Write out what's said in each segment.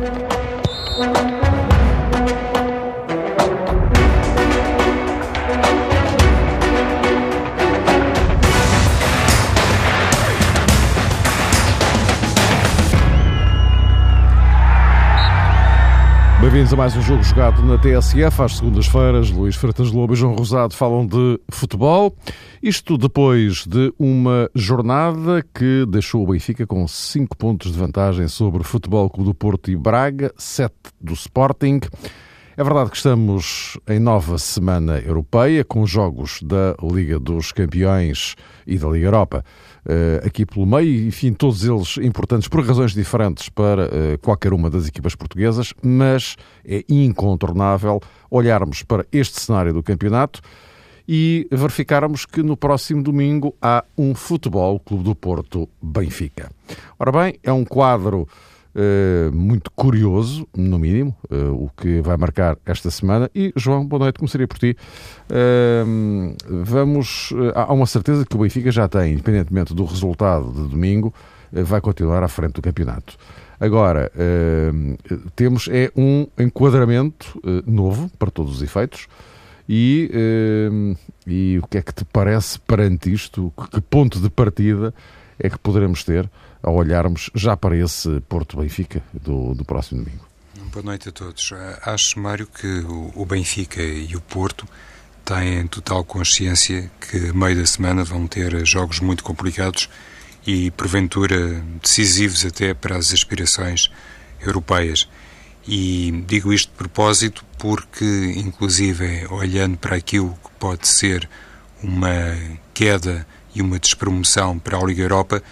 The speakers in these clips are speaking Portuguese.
Thank you. Bem-vindos a mais um jogo jogado na TSF. Às segundas-feiras, Luís Freitas Lobo e João Rosado falam de futebol. Isto depois de uma jornada que deixou o Benfica com 5 pontos de vantagem sobre o Futebol Clube do Porto e Braga, 7 do Sporting. É verdade que estamos em nova semana europeia, com jogos da Liga dos Campeões e da Liga Europa aqui pelo meio, enfim, todos eles importantes por razões diferentes para uh, qualquer uma das equipas portuguesas, mas é incontornável olharmos para este cenário do campeonato e verificarmos que no próximo domingo há um Futebol Clube do Porto Benfica. Ora bem, é um quadro Uh, muito curioso, no mínimo, uh, o que vai marcar esta semana. E, João, boa noite, começaria por ti. Uh, vamos. há uma certeza que o Benfica já tem, independentemente do resultado de domingo, vai continuar à frente do campeonato. Agora, temos é um enquadramento novo para todos os efeitos. E, e o que é que te parece perante isto? Que ponto de partida é que poderemos ter? A olharmos já para esse Porto Benfica do, do próximo domingo. Boa noite a todos. Acho, Mário, que o Benfica e o Porto têm total consciência que meio da semana vão ter jogos muito complicados e, porventura, decisivos até para as aspirações europeias. E digo isto de propósito porque, inclusive, olhando para aquilo que pode ser uma queda e uma despromoção para a Liga Europa,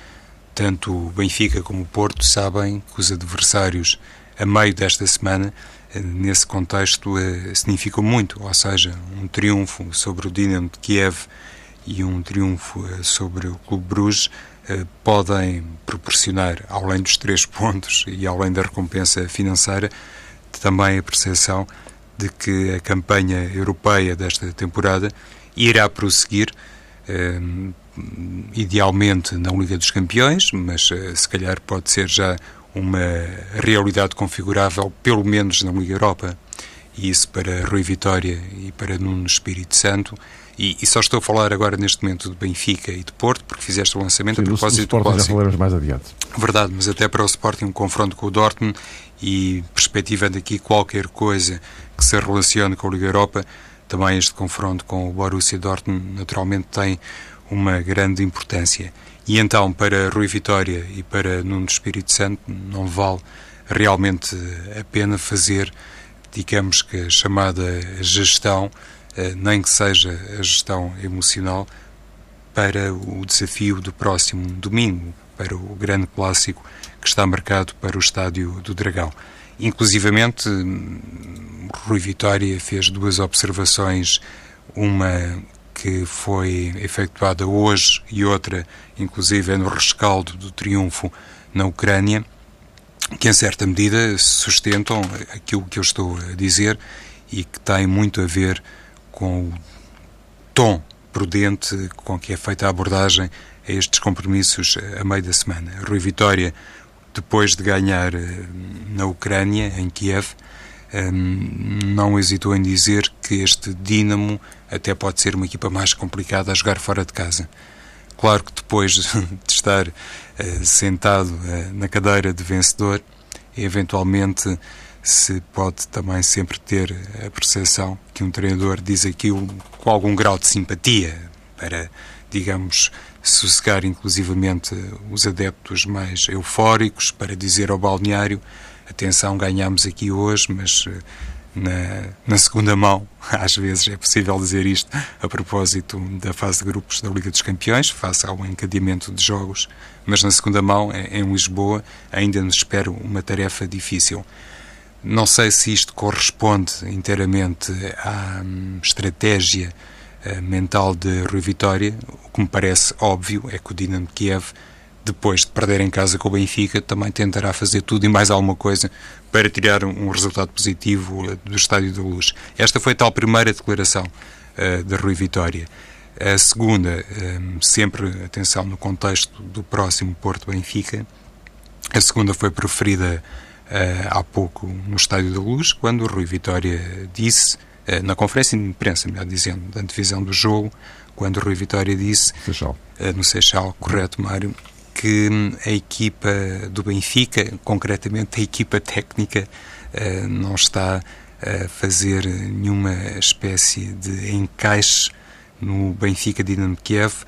tanto o Benfica como o Porto sabem que os adversários a meio desta semana, eh, nesse contexto, eh, significam muito, ou seja, um triunfo sobre o Dinamo de Kiev e um triunfo eh, sobre o Clube Bruges podem proporcionar, além dos três pontos e além da recompensa financeira, também a percepção de que a campanha europeia desta temporada irá prosseguir idealmente na Liga dos Campeões, mas eh, se calhar pode ser já uma realidade configurável, pelo menos na Liga Europa. E isso para Rui Vitória e para Nuno Espírito Santo. E, e, só estou a falar agora neste momento de Benfica e de Porto, porque fizeste o lançamento Sim, a propósito do, do Sporting. Já falaremos mais adiante. Verdade, mas até para o Sporting um confronto com o Dortmund e perspectivando aqui qualquer coisa que se relacione com a Liga Europa, também este confronto com o Borussia Dortmund naturalmente tem uma grande importância. E então, para Rui Vitória e para Nuno Espírito Santo, não vale realmente a pena fazer, digamos que a chamada gestão, eh, nem que seja a gestão emocional, para o desafio do próximo domingo, para o grande clássico que está marcado para o Estádio do Dragão. Inclusivamente, Rui Vitória fez duas observações, uma que foi efetuada hoje e outra, inclusive, é no rescaldo do triunfo na Ucrânia, que em certa medida sustentam aquilo que eu estou a dizer e que tem muito a ver com o tom prudente com que é feita a abordagem a estes compromissos a meio da semana. Rui Vitória, depois de ganhar eh, na Ucrânia, em Kiev, não hesitou em dizer que este Dinamo até pode ser uma equipa mais complicada a jogar fora de casa. Claro que depois de estar uh, sentado uh, na cadeira de vencedor, eventualmente se pode também sempre ter a percepção que um treinador diz aquilo com algum grau de simpatia para, digamos, sossegar inclusivamente os adeptos mais eufóricos, para dizer ao balneário atenção, ganhamos aqui hoje, mas eh, na, na, segunda mão, às vezes é possível dizer isto a propósito da fase de grupos da Liga dos Campeões, face ao encadeamento de jogos, mas na segunda mão, em Lisboa, ainda nos espera uma tarefa difícil. Não sei se isto corresponde inteiramente à hum, estratégia uh, mental de Rui Vitória. O que me parece óbvio é que o Dinamo Kiev depois de perder em casa com o Benfica, também tentará fazer tudo e mais alguma coisa para tirar um resultado positivo do Estádio da Luz. Esta foi a tal primeira declaração uh, de Rui Vitória. A segunda, um, eh, sempre atenção no contexto do próximo Porto Benfica, a segunda foi proferida há pouco no Estádio da Luz, quando o Rui Vitória disse, na conferência de imprensa, melhor dizendo, da divisão do jogo, quando o Rui Vitória disse, Seixal. no Seixal, correto, Mário, que a equipa do Benfica, concretamente a equipa técnica, não está a fazer nenhuma espécie de encaixe no Benfica Dinamo Kiev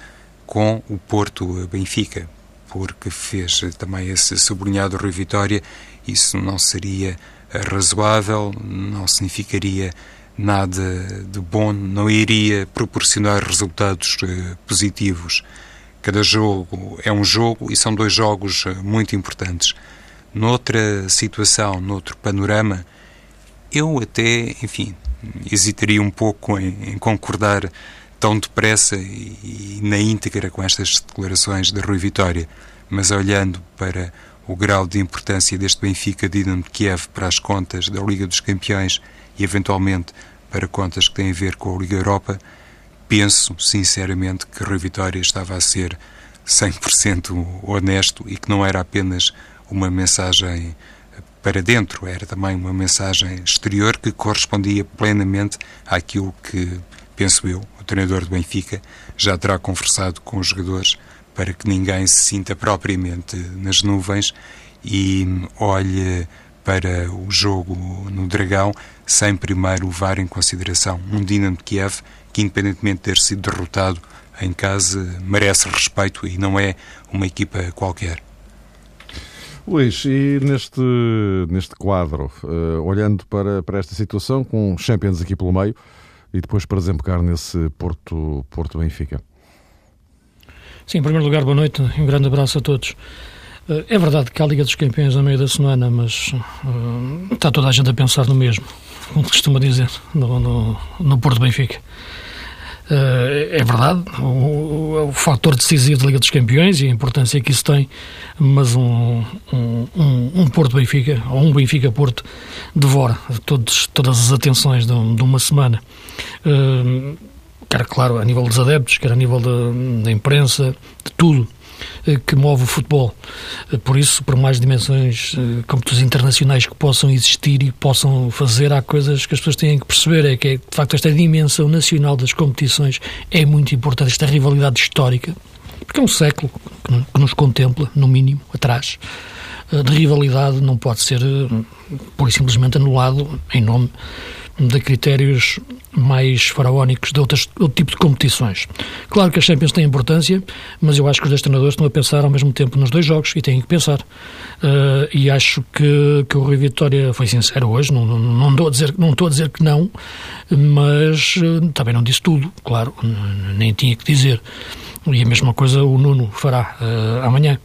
com o Porto Benfica, porque fez também esse sublinhado Rui Vitória, isso não seria razoável, não significaria nada de bom, não iria proporcionar resultados uh, positivos. Cada jogo é um jogo e são dois jogos uh, muito importantes. Noutra situação, noutro panorama, eu até, enfim, hesitaria um pouco em, em concordar tão depressa e, e, na íntegra com estas declarações de Rui Vitória, mas olhando para o grau de importância deste Benfica Dinamo de Kiev para as contas da Liga dos Campeões e eventualmente para contas que têm a ver com a Liga Europa, penso sinceramente que Rui Vitória estava a ser 100% honesto e que não era apenas uma mensagem para dentro, era também uma mensagem exterior que correspondia plenamente àquilo que, penso eu, o treinador do Benfica já terá conversado com os jogadores para que ninguém se sinta propriamente nas nuvens e olhe para o jogo no Dragão sem primeiro levar em consideração um Dinamo de Kiev que, independentemente de ter sido derrotado em casa, merece respeito e não é uma equipa qualquer. Luís, e neste, neste quadro, uh, olhando para, para esta situação, com Champions aqui pelo meio, e depois para desembocar nesse Porto, Porto Benfica? Sim, em primeiro lugar, boa noite e um grande abraço a todos. Uh, é verdade que há a Liga dos Campeões a meio da semana, mas uh, está toda a gente a pensar no mesmo, como costuma dizer, no, no, no Porto Benfica. Uh, é verdade, o, o, fator decisivo da Liga dos Campeões e a importância que isso tem, mas um, um, um, Porto Benfica, ou um Benfica Porto, devora todos, todas as atenções de, de uma semana. Uh, quer, claro, a nível dos adeptos, quer a nível da imprensa, de tudo. Eh, que move o futebol. Eh, por isso, por mais dimensões, eh, competições internacionais que possam existir e possam fazer, há coisas que as pessoas têm que perceber, é que, de facto, esta dimensão nacional das competições é muito importante, esta rivalidade histórica, porque é um século que nos contempla, no mínimo, atrás, de rivalidade não pode ser, por simplesmente, anulado em nome de critérios mais faraónicos de outras, outro tipo de competições. Claro que as Champions têm importância, mas eu acho que os dois treinadores estão a pensar ao mesmo tempo nos dois jogos e têm que pensar. Uh, e acho que, que o Rui Vitória foi sincero hoje, não, não, não, estou a dizer, não estou a dizer que não, mas uh, também não disse tudo, claro, nem tinha que dizer. E a mesma coisa o Nuno fará uh, amanhã.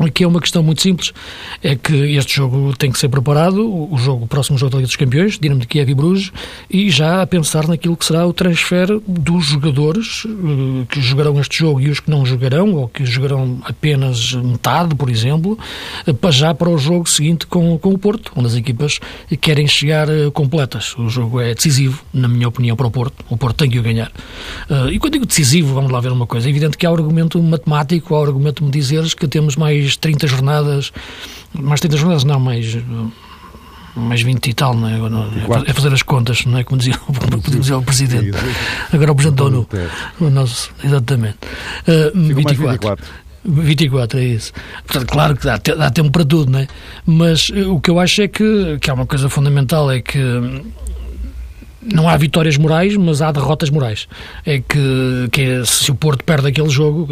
Aqui é uma questão muito simples, é que este jogo tem que ser preparado, o jogo, o próximo jogo da Liga dos Campeões, Dinamo de Kiev e Bruges, e já a pensar naquilo que será o transfer dos jogadores uh, que jogarão este jogo e os que não jogarão, ou que jogarão apenas metade, por exemplo, uh, para já para o jogo seguinte com, com o Porto, onde as equipas querem chegar uh, completas. O jogo é decisivo, na minha opinião, para o Porto. O Porto tem que o ganhar. e quando digo decisivo, vamos lá ver uma coisa, é evidente que há argumento matemático, há argumento de me dizeres que temos mais mais 30 jornadas, mais 30 jornadas não, mais mais 20 e tal, não é? é fazer as contas, não é? Como dizia, como dizia o Presidente. Agora o Presidente da ONU. O nosso, exatamente. Uh, 24. 24, é isso. Portanto, claro que dá, dá tempo para tudo, não é? Mas uh, o que eu acho é que, que há uma coisa fundamental, é que não há vitórias morais, mas há derrotas morais. É que, que é, se o Porto perde aquele jogo,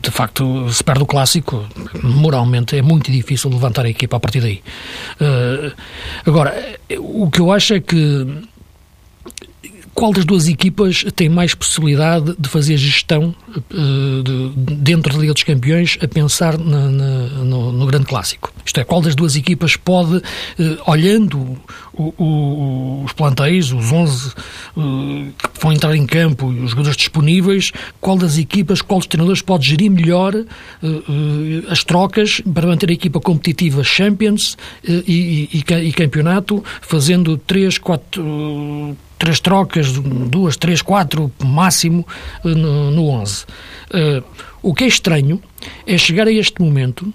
de facto, se perde o clássico, moralmente é muito difícil levantar a equipa a partir daí. Uh, agora, o que eu acho é que qual das duas equipas tem mais possibilidade de fazer gestão uh, de, dentro da Liga dos Campeões a pensar na, na, no, no, grande clássico? Isto é, qual das duas equipas pode, uh, olhando o, o, os plantéis, os 11 uh, eh, que vão entrar em campo e os jogadores disponíveis, qual das equipas, qual dos treinadores pode gerir melhor as trocas para manter a equipa competitiva Champions e, e, e, campeonato, fazendo 3, 4 três trocas, duas, três, quatro máximo eh, no, no 11. Uh, o que é estranho é chegar a este momento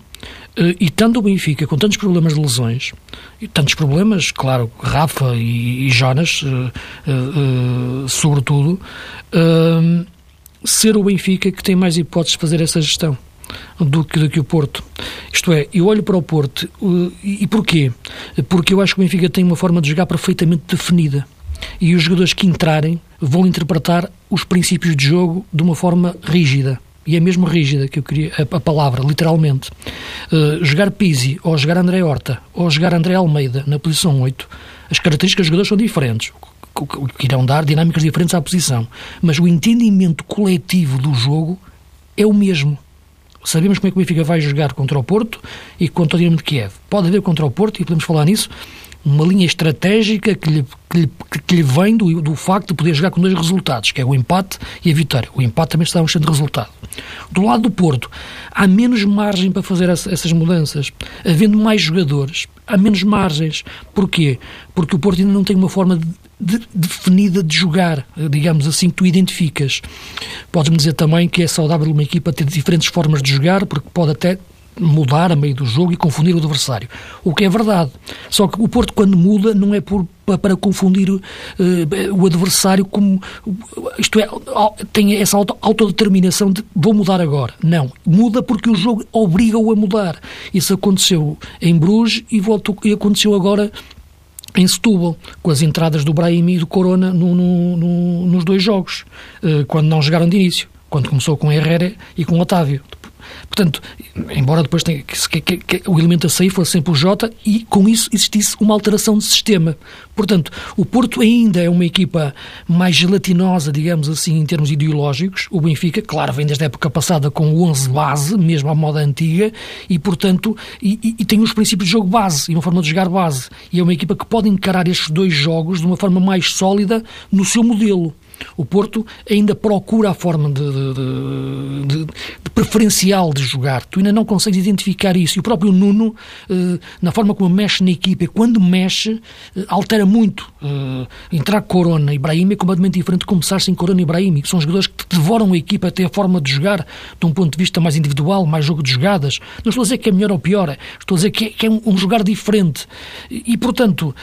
e tanto o Benfica, com tantos problemas de lesões, e tantos problemas, claro, Rafa e, Jonas, sobretudo, ser o Benfica que tem mais hipóteses de fazer essa gestão do que, do que o Porto. Isto é, eu olho para o Porto e, e porquê? Porque eu acho que o Benfica tem uma forma de jogar perfeitamente definida e os jogadores que entrarem vão interpretar os princípios de jogo de uma forma rígida. E é mesmo rígida que eu queria a, a palavra, literalmente. Uh, jogar Pizzi, ou jogar André Horta, ou jogar André Almeida na posição 8, as características dos jogadores são diferentes que irão dar dinâmicas diferentes à posição. Mas o entendimento coletivo do jogo é o mesmo. Sabemos como é que o Benfica vai jogar contra o Porto e contra o Dinamo de Kiev. Pode haver contra o Porto, e podemos falar nisso, uma linha estratégica que lhe, que lhe, que lhe vem do, do facto de poder jogar com dois resultados, que é o empate e a vitória. O empate também está um excelente resultado. Do lado do Porto, há menos margem para fazer essas mudanças. Havendo mais jogadores, há menos margens. Porquê? Porque o Porto ainda não tem uma forma de de, definida de jogar, digamos assim, que tu identificas. Podes-me dizer também que é saudável uma equipa ter diferentes formas de jogar, porque pode até mudar a meio do jogo e confundir o adversário. O que é verdade. Só que o Porto, quando muda, não é por, para confundir uh, o adversário como. Isto é, tem essa auto, autodeterminação de vou mudar agora. Não. Muda porque o jogo obriga-o a mudar. Isso aconteceu em Bruges e, voltou, e aconteceu agora em Setúbal, com as entradas do Brahim e do Corona no, no, no, nos dois jogos, eh, quando não jogaram de início, quando começou com Herrera e com Otávio. Portanto, embora depois tenha, que, que, que, o elemento a sair fosse sempre o Jota e com isso existisse uma alteração de sistema. Portanto, o Porto ainda é uma equipa mais gelatinosa, digamos assim, em termos ideológicos. O Benfica, claro, vem desde a época passada com o 11 base, mesmo à moda antiga, e portanto, e, e, e tem os princípios de jogo base e uma forma de jogar base. E é uma equipa que pode encarar estes dois jogos de uma forma mais sólida no seu modelo. O Porto ainda procura a forma de, de, de, de, preferencial de jogar. Tu ainda não consegues identificar isso. E o próprio Nuno, eh, na forma como mexe na equipa, quando mexe, eh, altera muito. Eh, entrar Corona e Brahim é completamente diferente de começar sem Corona e Brahim. São jogadores que devoram a equipa até a forma de jogar, de um ponto de vista mais individual, mais jogo de jogadas. Não estou a dizer que é melhor ou pior, estou a dizer que é, que é um, um, jogar diferente. E, portanto,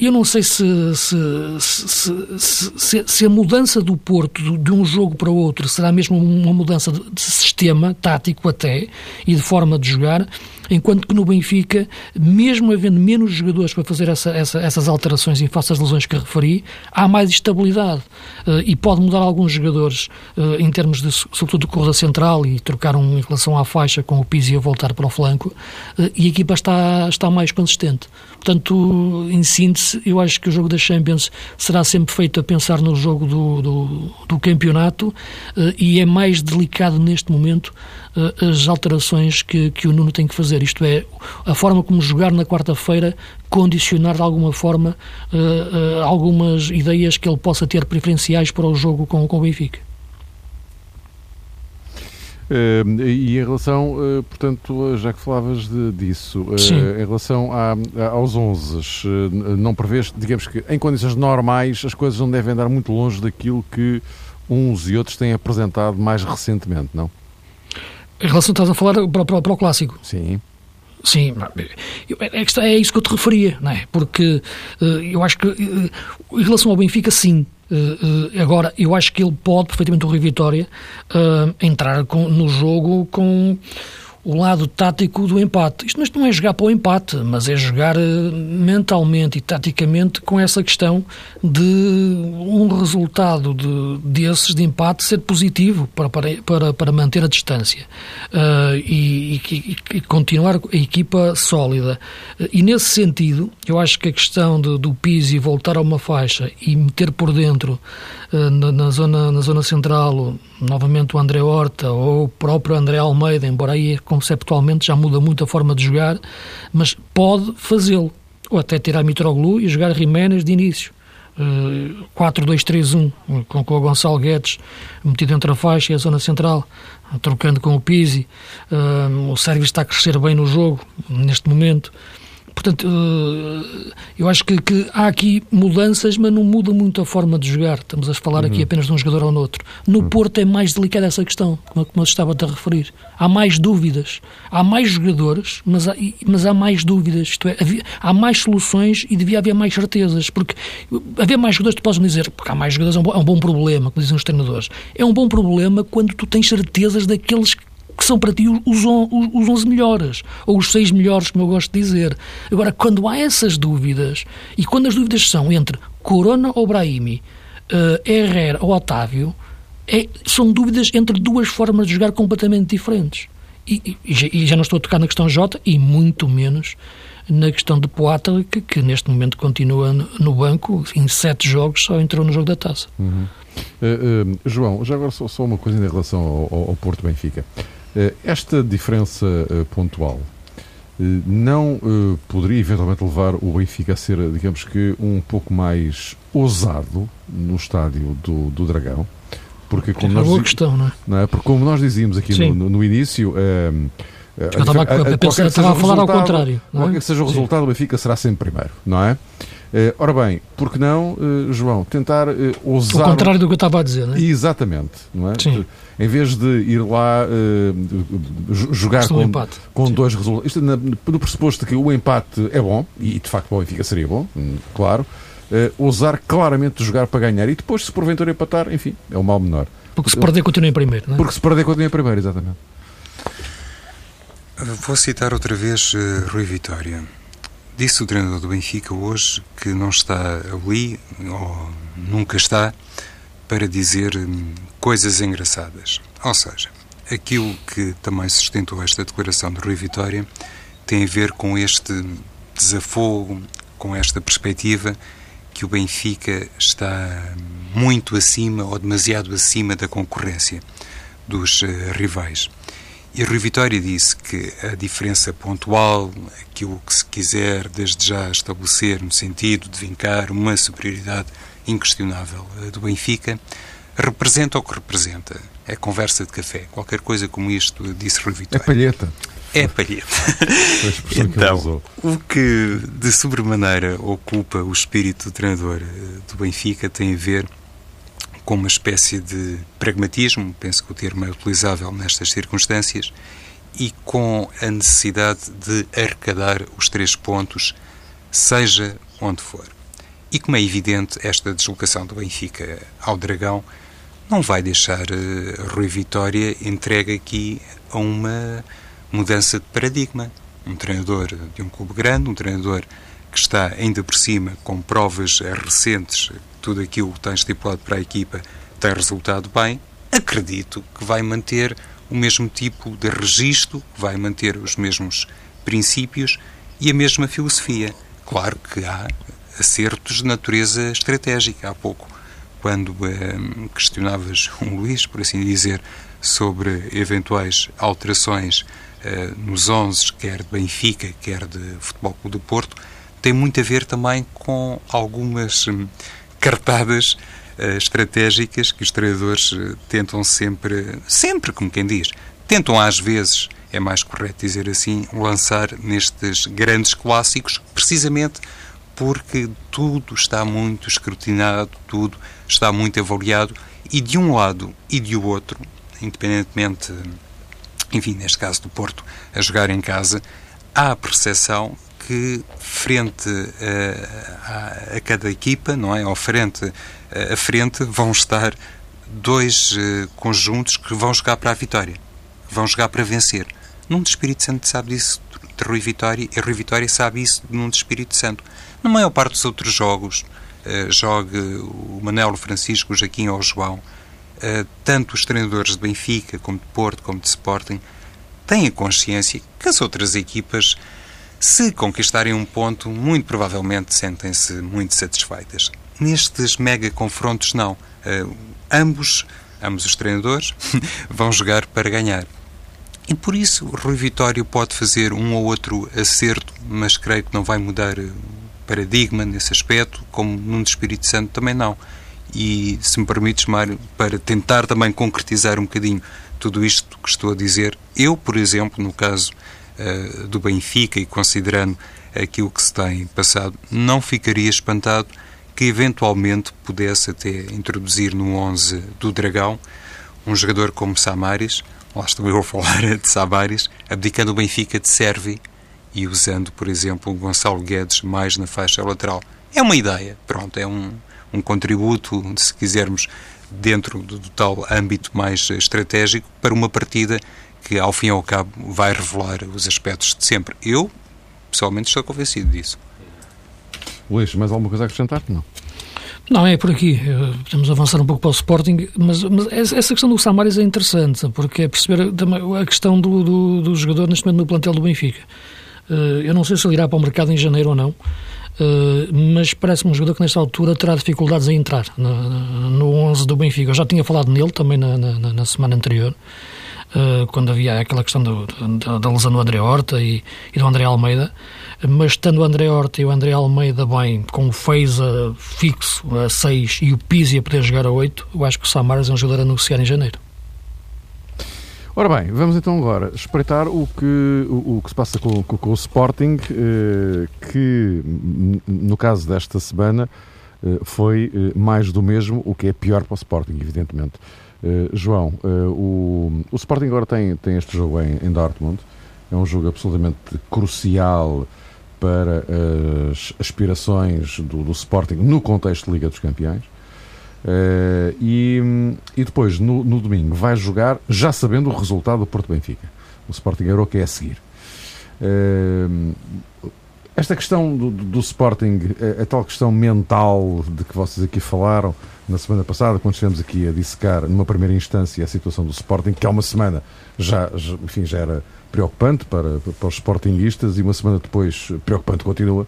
eu não sei se, se, se, se, se a mudança mudança do Porto de um jogo para outro será mesmo uma mudança de sistema, tático até, e de forma de jogar, enquanto que no Benfica, mesmo havendo menos jogadores para fazer essa, essa, essas alterações em face às lesões que referi, há mais estabilidade uh, e pode mudar alguns jogadores uh, em termos de, sobretudo, de corrida central e trocar um em relação à faixa com o Pizzi a voltar para o flanco uh, e a equipa está, está mais consistente. Portanto, em síntese, eu acho que o jogo da Champions será sempre feito a pensar no jogo do, do, do campeonato e é mais delicado neste momento as alterações que, que o Nuno tem que fazer. Isto é, a forma como jogar na quarta-feira condicionar de alguma forma uh, uh, algumas ideias que ele possa ter preferenciais para o jogo com, com o Benfica. Uh, e em relação, uh, portanto, já que falavas de, disso, uh, em relação a, a, aos 11, não prevês, digamos que em condições normais as coisas não devem andar muito longe daquilo que uns e outros têm apresentado mais recentemente, não? Em relação, estás a falar para, para, para o clássico? Sim. Sim, é, é isso que eu te referia, não é? Porque uh, eu acho que, uh, em relação ao Benfica, sim. Agora, eu acho que ele pode, perfeitamente, o Rio Vitória, entrar com, no jogo com o lado tático do empate. Isto não é jogar para o empate, mas é jogar eh, mentalmente e taticamente com essa questão de um resultado de, desses de empate ser positivo para, para, para manter a distância uh, e, e, e, continuar a equipa sólida. E nesse sentido, eu acho que a questão de, do Pizzi voltar a uma faixa e meter por dentro na, na, zona, na zona central novamente o André Horta ou o próprio André Almeida, embora aí conceptualmente já muda muito a forma de jogar, mas pode fazê-lo. Ou até tirar Mitroglou e jogar Jiménez de início. Uh, 4-2-3-1, com, com o Gonçalo Guedes metido entre a faixa e a zona central, trocando com o Pizzi. Uh, o Sérgio está a crescer bem no jogo, neste momento. Portanto, eh, eu acho que, que, há aqui mudanças, mas não muda muito a forma de jogar. Estamos a falar aqui uhum. apenas de um jogador ou no outro. No uhum. Porto é mais delicada essa questão, como, como eu estava a referir. Há mais dúvidas. Há mais jogadores, mas há, mas há mais dúvidas. Isto é, havia, há mais soluções e devia haver mais certezas. Porque haver mais jogadores, tu podes me dizer, porque há mais jogadores é um bom, é um bom problema, como dizem os treinadores. É um bom problema quando tu tens certezas daqueles que que são para ti os, os 11 melhores, ou os 6 melhores, como eu gosto de dizer. Agora, quando há essas dúvidas, e quando as dúvidas são entre Corona ou Brahimi, uh, Herrera ou Otávio, é, são dúvidas entre duas formas de jogar completamente diferentes. E, e, e, já não estou a tocar na questão Jota, e muito menos na questão de Poata, que, que, neste momento continua no, no, banco, em sete jogos só entrou no jogo da taça. Uhum. Uh, uh, João, já agora só, só, uma coisa em relação ao, ao Porto Benfica. Eh, esta diferença eh, pontual eh, não poderia eventualmente levar o Benfica a ser, digamos que, um pouco mais ousado no estádio do, do Dragão? Porque como, é nós, questão, não é? não é? Porque como nós dizíamos aqui no, no, início. eu estava a, a, a, pensar, estava a falar ao contrário. Não é? Qualquer que seja o resultado, o Benfica será sempre primeiro, não é? Uh, ora bem, por que não, uh, João, tentar uh, ousar... O contrário do que eu estava a dizer, não é? Exatamente, não é? Sim. Em vez de ir lá jogar com, com dois resultados... Isto na, no pressuposto que o empate é bom, e de facto o Benfica seria bom, hum, claro, ousar claramente jogar para ganhar e depois, se porventura empatar, enfim, é o mal menor. Porque se perder continua em primeiro, não é? Porque se perder continua em primeiro, exatamente. Vou citar outra vez Rui Vitória. Disse o treinador do Benfica hoje que não está ali, ou nunca está, para dizer hum, coisas engraçadas. Ou seja, aquilo que também sustentou esta declaração de Rui Vitória tem a ver com este desafogo, com esta perspectiva que o Benfica está muito acima ou demasiado acima da concorrência dos uh, rivais. E Rui Vitória disse que a diferença pontual, aquilo que se quiser desde já estabelecer no sentido de vincar uma superioridade inquestionável do Benfica, representa o que representa. É conversa de café. Qualquer coisa como isto, disse Rui Vitória. É palheta. É palheta. então, que o que de sobremaneira ocupa o espírito do treinador eh, do Benfica tem a ver com uma espécie de pragmatismo, penso que o termo é utilizável nestas circunstâncias, e com a necessidade de arrecadar os três pontos, seja onde for. E como é evidente, esta deslocação do Benfica ao Dragão não vai deixar uh, Rui Vitória entregue aqui a uma mudança de paradigma. Um treinador de um clube grande, um treinador que está ainda por cima com provas recentes tudo aquilo que está estipulado para a equipa tem resultado bem, acredito que vai manter o mesmo tipo de registro, vai manter os mesmos princípios e a mesma filosofia. Claro que há acertos de natureza estratégica. Há pouco, quando eh, questionavas o Luís, por assim dizer, sobre eventuais alterações eh, nos 11, quer de Benfica, quer de Futebol Clube do Porto, tem muito a ver também com algumas hum, cartadas uh, estratégicas que os treinadores uh, tentam sempre, sempre, como quem diz, tentam às vezes, é mais correto dizer assim, lançar nestes grandes clássicos, precisamente porque tudo está muito escrutinado, tudo está muito avaliado e de um lado e de outro, independentemente, enfim, neste caso do Porto, a jogar em casa, há a percepção que frente a, a, a cada equipa, não é, ou frente a frente vão estar dois uh, conjuntos que vão jogar para a vitória, vão jogar para vencer. Num Espírito Santo sabe disso de Rui Vitória e Rui Vitória sabe isso num de Espírito Santo. Na maior parte dos outros jogos, uh, jogue o Manelo Francisco, o Jaquim ou o João, uh, tanto os treinadores de Benfica, como de Porto, como de Sporting, têm a consciência que as outras equipas se conquistarem um ponto, muito provavelmente sentem-se muito satisfeitas. Nestes mega confrontos, não. Uh, ambos, ambos os treinadores, vão jogar para ganhar. E por isso, Rui Vitório pode fazer um ou outro acerto, mas creio que não vai mudar o paradigma nesse aspecto, como de Espírito Santo também não. E, se me permites, Mário, para tentar também concretizar um bocadinho tudo isto que estou a dizer, eu, por exemplo, no caso uh, do Benfica e considerando aquilo que se tem passado, não ficaria espantado que eventualmente pudesse até introduzir no 11 do Dragão um jogador como Samaris, lá estou eu a falar de Samaris, abdicando o Benfica de Servi e usando, por exemplo, o Gonçalo Guedes mais na faixa lateral. É uma ideia, pronto, é um, um contributo, se quisermos, dentro do, do tal âmbito mais estratégico para uma partida que, ao fim e ao cabo, vai revelar os aspectos de sempre. Eu, pessoalmente, estou convencido disso. Luís, mais alguma coisa a acrescentar? Não. Não, é por aqui. Eh, podemos avançar um pouco para o Sporting, mas, mas essa questão do Samaris é interessante, porque é perceber a questão do, do, do jogador neste momento no plantel do Benfica. Eh, eu não sei se ele irá para o mercado em janeiro ou não, eh, mas parece-me um jogador que nesta altura terá dificuldades em entrar no 11 do Benfica. Eu já tinha falado nele também na, na, na semana anterior. Quando havia aquela questão do, da, da lesão do André Horta e, e, do André Almeida, mas estando o André Horta e o André Almeida bem, com o Feiza fixo a 6 e o Pizzi a poder jogar a 8, eu acho que o Samaras é um jogador a negociar em janeiro. Ora bem, vamos então agora espreitar o que, o, o que se passa com, com, com o Sporting, eh, que no caso desta semana eh, foi eh, mais do mesmo, o que é pior para o Sporting, evidentemente. João, o, o Sporting agora tem, tem este jogo em, em Dortmund, é um jogo absolutamente crucial para as aspirações do, do Sporting no contexto de Liga dos Campeões. Uh, e, e depois, no, no, domingo, vai jogar já sabendo o resultado do Porto Benfica. O Sporting que é a seguir. Uh, esta questão do, do, do Sporting, a, a, tal questão mental de que vocês aqui falaram na semana passada, quando estivemos aqui a dissecar, numa primeira instância, a situação do Sporting, que há uma semana já, enfim, já era preocupante para, para os Sportingistas e uma semana depois preocupante continua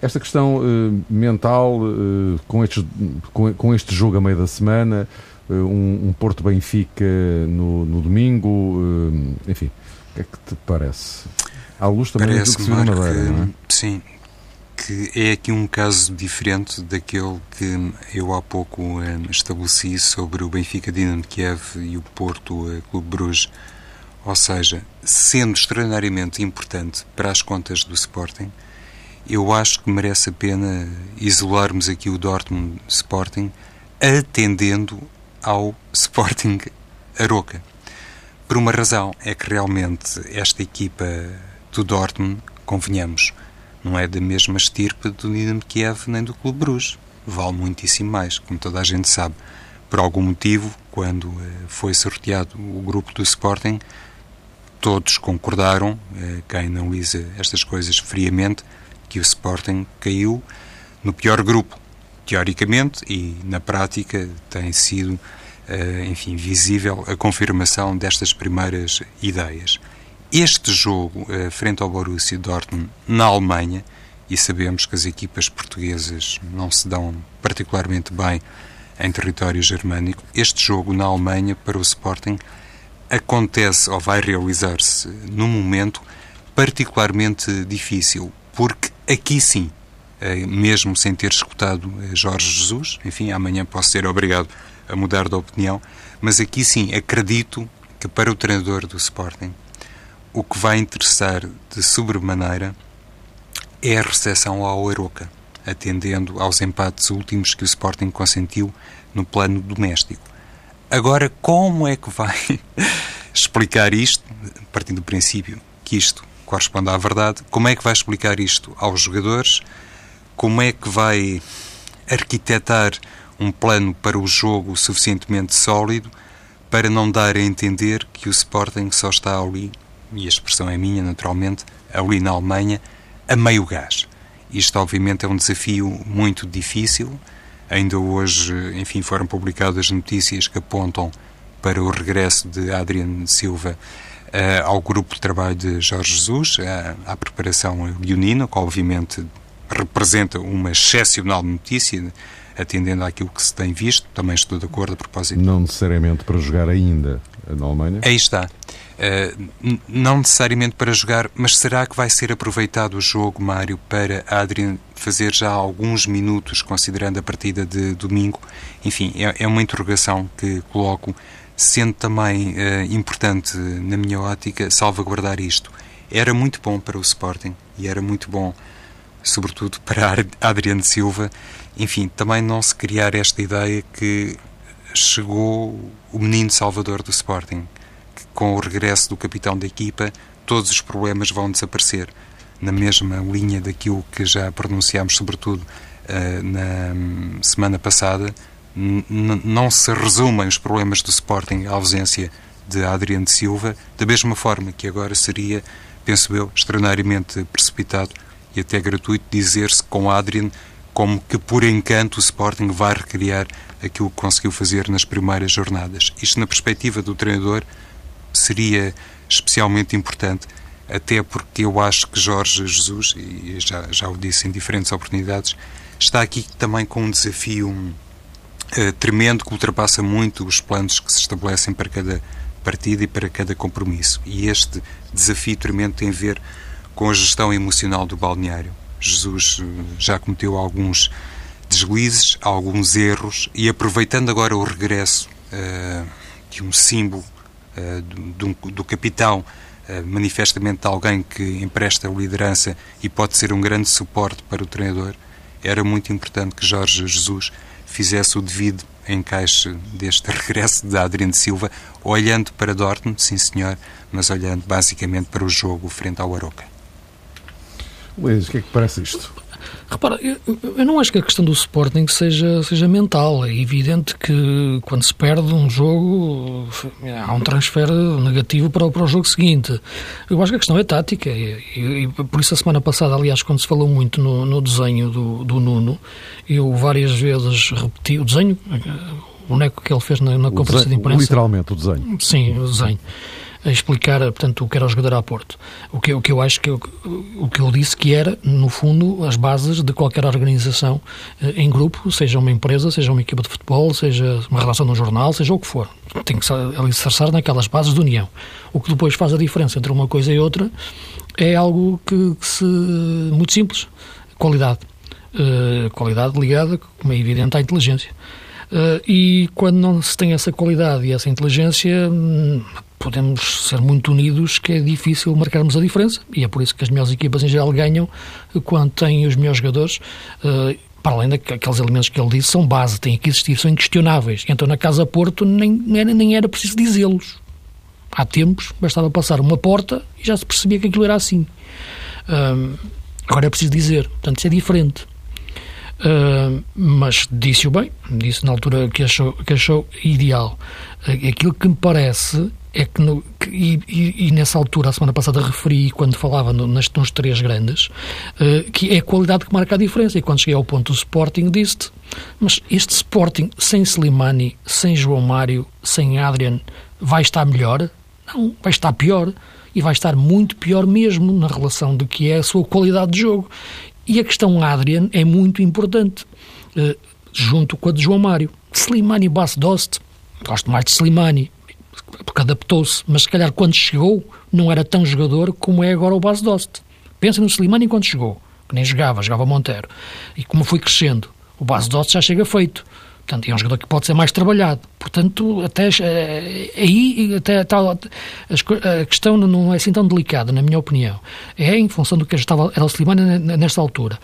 esta questão uh, mental, uh, com, estes, com, este jogo a meio da semana, um, um, Porto Benfica no, no domingo, enfim, o que é que te parece? À luz também parece do que se na Madeira, que, não é? Sim, que é aqui um caso diferente daquele que eu há pouco um, estabeleci sobre o Benfica Dinamo Kiev e o Porto Clube Bruges. Ou seja, sendo extraordinariamente importante para as contas do Sporting, eu acho que merece a pena isolarmos aqui o Dortmund Sporting atendendo ao Sporting Aroca. Por uma razão, é que realmente esta equipa do Dortmund, convenhamos, não é da mesma estirpe do Dinamo Kiev nem do Clube Bruges. Vale muitíssimo mais, como toda a gente sabe. Por algum motivo, quando eh, foi sorteado o grupo do Sporting, todos concordaram, eh, quem analisa estas coisas friamente, que o Sporting caiu no pior grupo, teoricamente, e na prática tem sido, eh, enfim, visível a confirmação destas primeiras ideias. Este jogo, eh, frente ao Borussia Dortmund, na Alemanha, e sabemos que as equipas portuguesas não se dão particularmente bem em território germânico, este jogo na Alemanha para o Sporting acontece ou vai realizar-se num momento particularmente difícil, porque aqui sim, eh, mesmo sem ter escutado eh, Jorge Jesus, enfim, amanhã posso ser obrigado a mudar de opinião, mas aqui sim acredito que para o treinador do Sporting o que vai interessar de sobremaneira é a recepção ao Aroca, atendendo aos empates últimos que o Sporting consentiu no plano doméstico. Agora, como é que vai explicar isto, partindo do princípio que isto corresponde à verdade. Como é que vai explicar isto aos jogadores? Como é que vai arquitetar um plano para o jogo suficientemente sólido para não dar a entender que o Sporting só está ali, e a expressão é minha, naturalmente, ali na Alemanha, a meio gás. Isto, obviamente, é um desafio muito difícil. Ainda hoje, enfim, foram publicadas notícias que apontam para o regresso de Adriano Silva uh, ao grupo de trabalho de Jorge Jesus, uh, à preparação leonina, que obviamente representa uma excepcional notícia, atendendo àquilo que se tem visto. Também estou de acordo a propósito. Não necessariamente para jogar ainda na Alemanha? Aí está. Uh, não necessariamente para jogar, mas será que vai ser aproveitado o jogo, Mário, para Adrian fazer já alguns minutos, considerando a partida de domingo? Enfim, é, é uma interrogação que coloco sendo também uh, importante, na minha ótica, salvaguardar isto. era muito bom para o Sporting e era muito bom, sobretudo, para Adriano Silva. Enfim, também não se criar esta ideia que chegou o menino salvador do Sporting, com o regresso do capitão da equipa todos os problemas vão desaparecer. Na mesma linha daquilo que já pronunciámos, sobretudo uh, na um, semana passada, não se resumem os problemas do Sporting à ausência de Adriano de Silva, da mesma forma que agora seria, penso eu, extraordinariamente precipitado e até gratuito dizer-se com Adriano como que por encanto o Sporting vai recriar aquilo que conseguiu fazer nas primeiras jornadas. Isto na perspectiva do treinador seria especialmente importante, até porque eu acho que Jorge Jesus, e já, já o disse em diferentes oportunidades, está aqui também com um desafio uh, tremendo que ultrapassa muito os planos que se estabelecem para cada partida e para cada compromisso. E este desafio tremendo tem a ver com a gestão emocional do balneário. Jesus uh, já cometeu alguns deslizes, alguns erros e aproveitando agora o regresso uh, de um símbolo do, do, capitão manifestamente de alguém que empresta liderança e pode ser um grande suporte para o treinador, era muito importante que Jorge Jesus fizesse o devido encaixe deste regresso de Adriano Silva, olhando para Dortmund, sim senhor, mas olhando basicamente para o jogo frente ao Aroca. Luís, o que é que parece isto? Repara, eu, eu, não acho que a questão do Sporting seja, seja mental. É evidente que quando se perde um jogo há um transfer negativo para, para o jogo seguinte. Eu acho que a questão é tática e, e, e por isso a semana passada, aliás, quando se falou muito no, no desenho do, do Nuno, eu várias vezes repeti o desenho, o boneco que ele fez na, na conferência desenho, de imprensa. Literalmente, o desenho. Sim, o desenho a explicar, portanto, o que era o jogador a Porto. O que, o que eu acho que eu, o que eu disse que era, no fundo, as bases de qualquer organização eh, em grupo, seja uma empresa, seja uma equipa de futebol, seja uma relação de um jornal, seja o que for. Tem que se alicerçar naquelas bases de união. O que depois faz a diferença entre uma coisa e outra é algo que, que se. muito simples. Qualidade. Uh, qualidade ligada, como é evidente, à inteligência. Uh, e quando não se tem essa qualidade e essa inteligência, hum, podemos ser muito unidos que é difícil marcarmos a diferença e é por isso que as melhores equipas em geral ganham quando têm os melhores jogadores uh, para além daqueles elementos que ele disse, são base, têm que existir, são inquestionáveis. Então na Casa Porto nem, nem, era, preciso dizê-los. Há tempos bastava passar uma porta e já se percebia que aquilo era assim. Agora é preciso dizer, portanto isso é diferente. Uh, mas disse-o bem, disse na altura que achou, que achou ideal. Uh, aquilo que me parece é que, no, que e, e, nessa altura, a semana passada, referi, quando falava no, nas, nos três grandes, uh, que é a qualidade que marca a diferença. E quando cheguei ao ponto do Sporting, disse mas este Sporting, sem Slimani, sem João Mário, sem Adrian, vai estar melhor? Não, vai estar pior. E vai estar muito pior mesmo na relação do que é a sua qualidade de jogo. E a questão Adrian é muito importante, uh, junto com a de João Mário. Slimani Bas Dost, gosto mais de Slimani, porque adaptou-se, mas se calhar quando chegou não era tão jogador como é agora o Bas Dost. Pensa no Slimani quando chegou, que nem jogava, jogava Monteiro. E como foi crescendo, o Bas Dost já chega feito. Portanto, é um jogador que pode ser mais trabalhado. Portanto, até eh, aí até, a questão não é assim tão delicada, na minha opinião. É em função do que estava, era o Slimani nesta altura.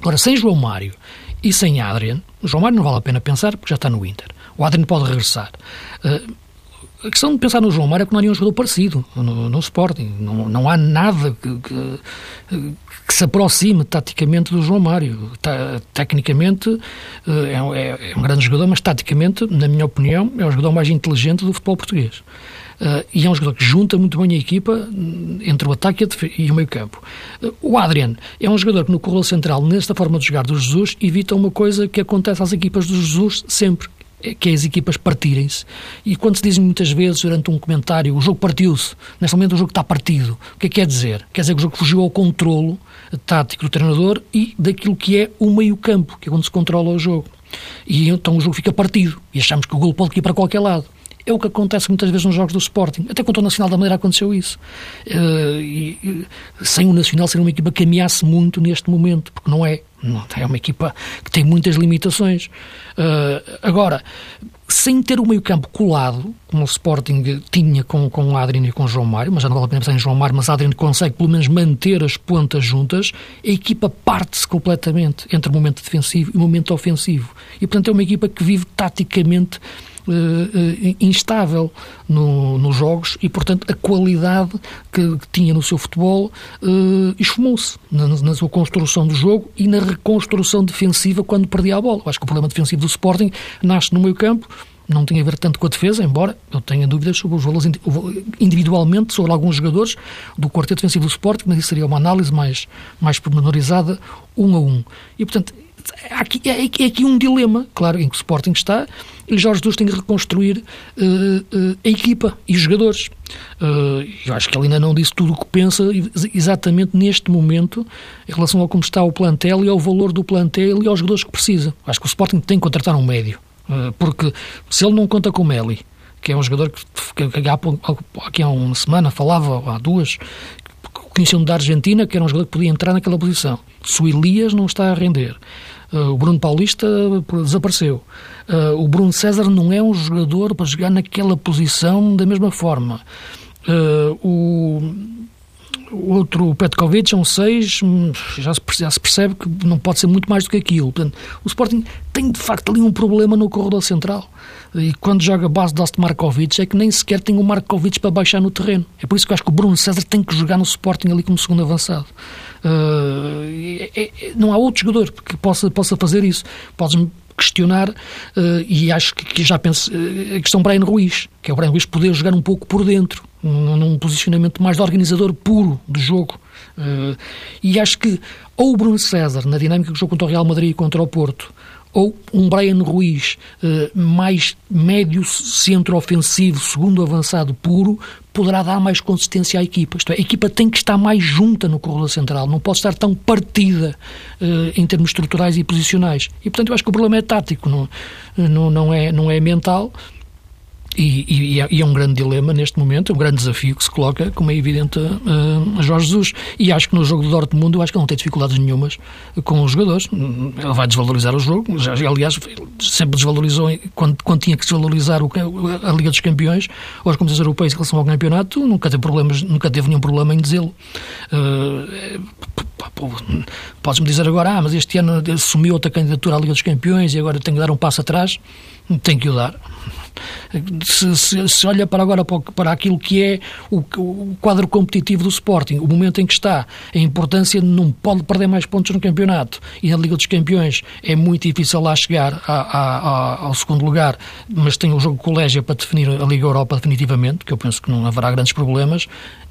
Agora, sem João Mário e sem Adrian, o João Mário não vale a pena pensar porque já está no Inter. O Adrian pode regressar. Uh, a questão de pensar no João Mário é que não há nenhum jogador parecido no, no Sporting. Não, não há nada que, que, que, se aproxime taticamente do João Mário. Ta, tecnicamente eh, é, é, é, um grande jogador, mas taticamente, na minha opinião, é o jogador mais inteligente do futebol português. Uh, e é um jogador que junta muito bem a equipa hum, entre o ataque e, o meio campo. Uh, o Adrian é um jogador que no corredor central, nesta forma de jogar do Jesus, evita uma coisa que acontece às equipas do Jesus sempre, que é as equipas partirem-se. E quando se diz muitas vezes durante um comentário o jogo partiu-se, neste momento o jogo está partido, o que é que quer dizer? Quer dizer que o jogo fugiu ao controlo tático do treinador e daquilo que é o meio-campo, que é quando se controla o jogo. E então o jogo fica partido e achamos que o gol pode ir para qualquer lado. É o que acontece muitas vezes nos jogos do Sporting. Até contra o Nacional da Madeira aconteceu isso. Uh, e, e, sem o Nacional ser uma equipa que ameace muito neste momento, porque não é. Não, é uma equipa que tem muitas limitações. Uh, agora, sem ter o meio-campo colado, como o Sporting tinha com, com Adriano e com João Mário, mas já não vale a pena pensar em João Mário, mas Adriano consegue pelo menos manter as pontas juntas, a equipa parte-se completamente entre o momento defensivo e o momento ofensivo. E, portanto, é uma equipa que vive taticamente instável no, nos jogos e, portanto, a qualidade que, que tinha no seu futebol uh, esfumou-se na, na, sua construção do jogo e na reconstrução defensiva quando perdia a bola. Eu acho que o problema defensivo do Sporting nasce no meio campo, não tem a ver tanto com a defesa, embora eu tenha dúvidas sobre os valores individualmente sobre alguns jogadores do quarteto defensivo do Sporting, mas isso seria uma análise mais, mais pormenorizada, um a um. E, portanto, aqui, é, é aqui um dilema, claro, em que o Sporting está e Jorge Jesus tem que reconstruir uh, uh, a equipa e os jogadores. Uh, eu acho que ele ainda não disse tudo o que pensa exatamente neste momento em relação ao como está o plantel e ao valor do plantel e aos jogadores que precisa. Acho que o Sporting tem que contratar um médio, porque se ele não conta com o Meli, que é um jogador que, que, que há, aqui há uma semana falava, há duas, conheciam da Argentina, que era um jogador que podia entrar naquela posição. Se o Elias não está a render, o Bruno Paulista desapareceu. Uh, o Bruno César não é um jogador para jogar naquela posição da mesma forma. O, outro, Petkovic, é um 6, já, já se, percebe que não pode ser muito mais do que aquilo. Portanto, o Sporting tem de facto ali um problema no corredor central. E quando joga base de Markovic, é que nem sequer tem o Markovic para baixar no terreno. É por isso que eu acho que o Bruno César tem que jogar no Sporting ali como segundo avançado. Uh, é, é, não há outro jogador que possa, possa fazer isso. Podes-me questionar, uh, e acho que, que já penso, uh, a questão Brian Ruiz, que é o Brian Ruiz poder jogar um pouco por dentro, num, num posicionamento mais de organizador puro do jogo. Uh, e acho que ou o Bruno César, na dinâmica do jogo contra o Real Madrid e contra o Porto, ou um Brian Ruiz uh, mais médio centro ofensivo, segundo avançado puro, poderá dar mais consistência à equipa. Isto é, a equipa tem que estar mais junta no corredor central, não pode estar tão partida uh, em termos estruturais e posicionais. E, portanto, eu acho que o problema é tático, não, não, não, é, não é mental. E, e, e, é um grande dilema neste momento, um grande desafio que se coloca, como é evidente, uh, a Jorge Jesus. E acho que no jogo do Dortmund, acho que não tem dificuldades nenhumas com os jogadores. Ele vai desvalorizar o jogo. Aliás, sempre desvalorizou quando, quando tinha que desvalorizar a Liga dos Campeões ou as competições europeias em relação ao campeonato. Nunca teve, problemas, nunca teve nenhum problema em dizê-lo. Uh, Podes-me dizer agora, ah, mas este ano assumiu outra candidatura à Liga dos Campeões e agora tem que dar um passo atrás. Tem que o dar se, se, se olha para agora para, aquilo que é o, o, quadro competitivo do Sporting, o momento em que está, a importância não pode perder mais pontos no campeonato e na Liga dos Campeões é muito difícil lá chegar a, a, a, ao segundo lugar, mas tem o jogo colégio para definir a Liga Europa definitivamente, que eu penso que não haverá grandes problemas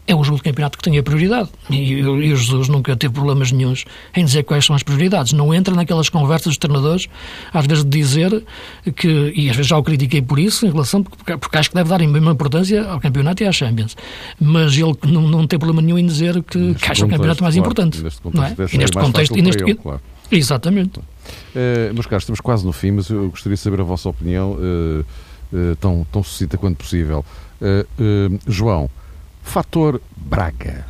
é o jogo de campeonato que tem a prioridade. E, e o Jesus nunca teve problemas nenhums em dizer quais são as prioridades. Não entra naquelas conversas dos treinadores, às vezes de dizer que, e às vezes já o critiquei por isso, em relação, porque, porque acho que deve dar a mesma importância ao campeonato e à Champions. Mas ele não, não tem problema nenhum em dizer que, que acha o campeonato mais claro, importante. Neste contexto, não é? E neste contexto. E neste, ele, claro. Exatamente. Uh, meus caros, estamos quase no fim, mas eu gostaria de saber a vossa opinião, uh, uh, tão, tão sucinta quanto possível. João, Fator Braga.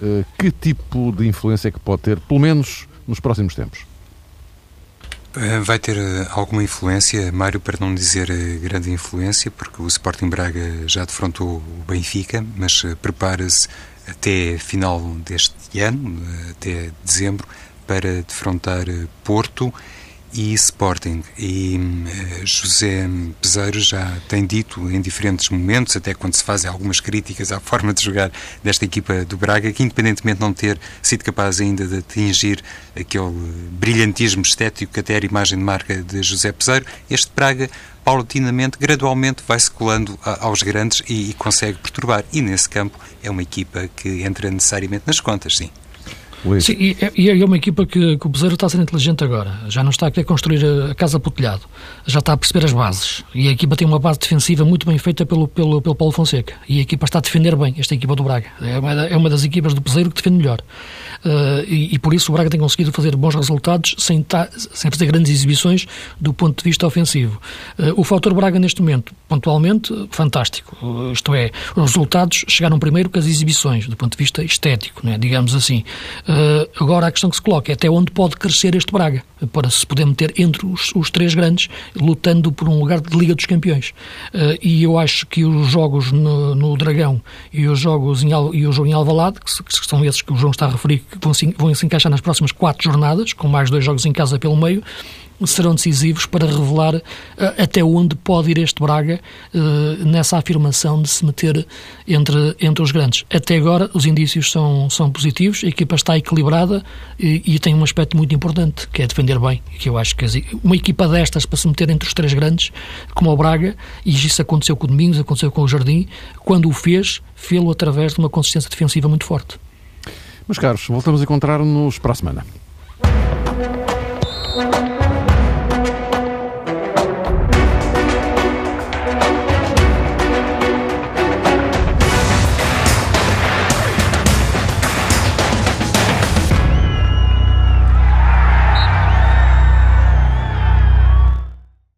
Uh, que tipo de influência é que pode ter, pelo menos nos próximos tempos? Eh, vai ter eh, alguma influência, Mário, para não dizer grande influência, porque o Sporting Braga já defrontou o Benfica, mas prepara-se até final deste ano, até dezembro, para defrontar Porto e Sporting. E uh, José Peseiro já tem dito em diferentes momentos, até quando se fazem algumas críticas à forma de jogar desta equipa do Braga, que independentemente de não ter sido capaz ainda de atingir aquele brilhantismo estético que até era a imagem de marca de José Peseiro, este Braga paulatinamente, gradualmente vai-se colando aos grandes e, e consegue perturbar. E nesse campo é uma equipa que entra necessariamente nas contas, sim. Sim, e, e é uma equipa que, que o Bezeiro está a ser inteligente agora. Já não está a querer construir a, casa por telhado. Já está a perceber as bases. E a equipa tem uma base defensiva muito bem feita pelo, pelo, pelo Paulo Fonseca. E a equipa está a defender bem, esta equipa do Braga. É uma, é uma das equipas do Bezeiro que defende melhor. Uh, e, e, por isso o Braga tem conseguido fazer bons resultados sem, ta, sem fazer grandes exibições do ponto de vista ofensivo. Uh, o fator Braga neste momento, pontualmente, fantástico. Uh, isto é, os resultados chegaram primeiro que as exibições, do ponto de vista estético, né, digamos assim. Agora a questão que se coloca é até onde pode crescer este Braga, para se poder meter entre os, os três grandes, lutando por um lugar de Liga dos Campeões. e eu acho que os jogos no, no Dragão e os jogos em, e o jogo em Alvalade, que, que são esses que o João está a referir, que vão se, vão se encaixar nas próximas quatro jornadas, com mais dois jogos em casa pelo meio, serão decisivos para revelar uh, até onde pode ir este Braga uh, nessa afirmação de se meter entre, entre os grandes. Até agora os indícios são, são positivos, a equipa está equilibrada e, e tem um aspecto muito importante, que é defender bem, que eu acho que uma equipa destas para se meter entre os três grandes, como o Braga, e isso aconteceu com o Domingos, aconteceu com o Jardim, quando o fez, fê-lo através de uma consistência defensiva muito forte. Meus caros, voltamos a encontrar-nos para a semana.